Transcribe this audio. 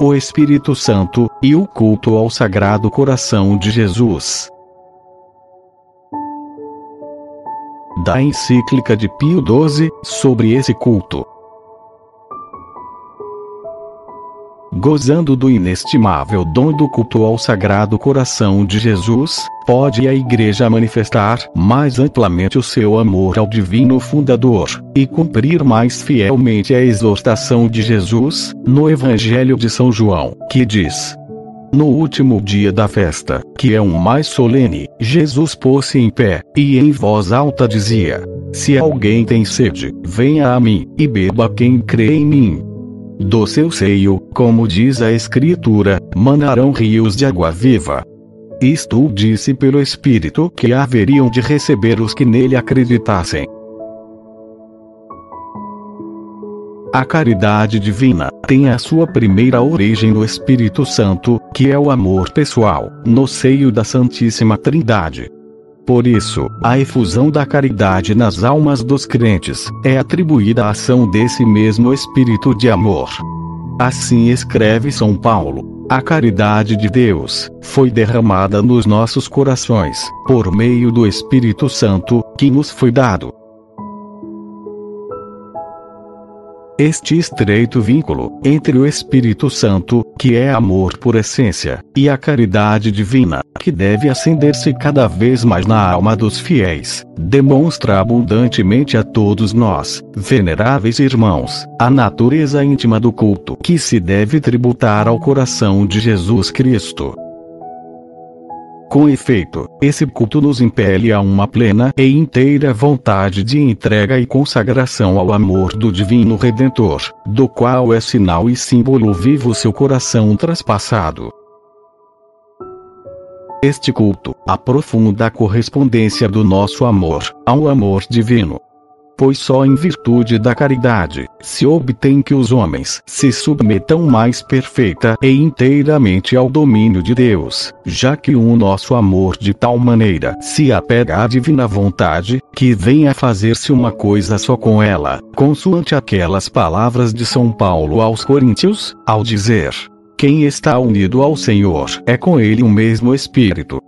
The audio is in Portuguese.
o Espírito Santo, e o culto ao Sagrado Coração de Jesus. Da encíclica de Pio XII, sobre esse culto. Gozando do inestimável dom do culto ao Sagrado Coração de Jesus, pode a Igreja manifestar mais amplamente o seu amor ao Divino Fundador, e cumprir mais fielmente a exortação de Jesus, no Evangelho de São João, que diz: no último dia da festa, que é um mais solene, Jesus pôs-se em pé, e em voz alta dizia: Se alguém tem sede, venha a mim, e beba quem crê em mim. Do seu seio, como diz a Escritura, manarão rios de água viva. Isto disse pelo Espírito que haveriam de receber os que nele acreditassem. A caridade divina tem a sua primeira origem no Espírito Santo, que é o amor pessoal, no seio da Santíssima Trindade. Por isso, a efusão da caridade nas almas dos crentes é atribuída à ação desse mesmo Espírito de amor. Assim escreve São Paulo: A caridade de Deus foi derramada nos nossos corações, por meio do Espírito Santo, que nos foi dado. Este estreito vínculo entre o Espírito Santo, que é amor por essência, e a caridade divina, que deve acender-se cada vez mais na alma dos fiéis, demonstra abundantemente a todos nós, veneráveis irmãos, a natureza íntima do culto que se deve tributar ao coração de Jesus Cristo. Com efeito, esse culto nos impele a uma plena e inteira vontade de entrega e consagração ao amor do Divino Redentor, do qual é sinal e símbolo vivo seu coração traspassado. Este culto aprofunda a correspondência do nosso amor ao amor divino. Pois só em virtude da caridade se obtém que os homens se submetam mais perfeita e inteiramente ao domínio de Deus, já que o nosso amor de tal maneira se apega à divina vontade, que vem a fazer-se uma coisa só com ela, consoante aquelas palavras de São Paulo aos Coríntios, ao dizer: Quem está unido ao Senhor é com ele o mesmo Espírito.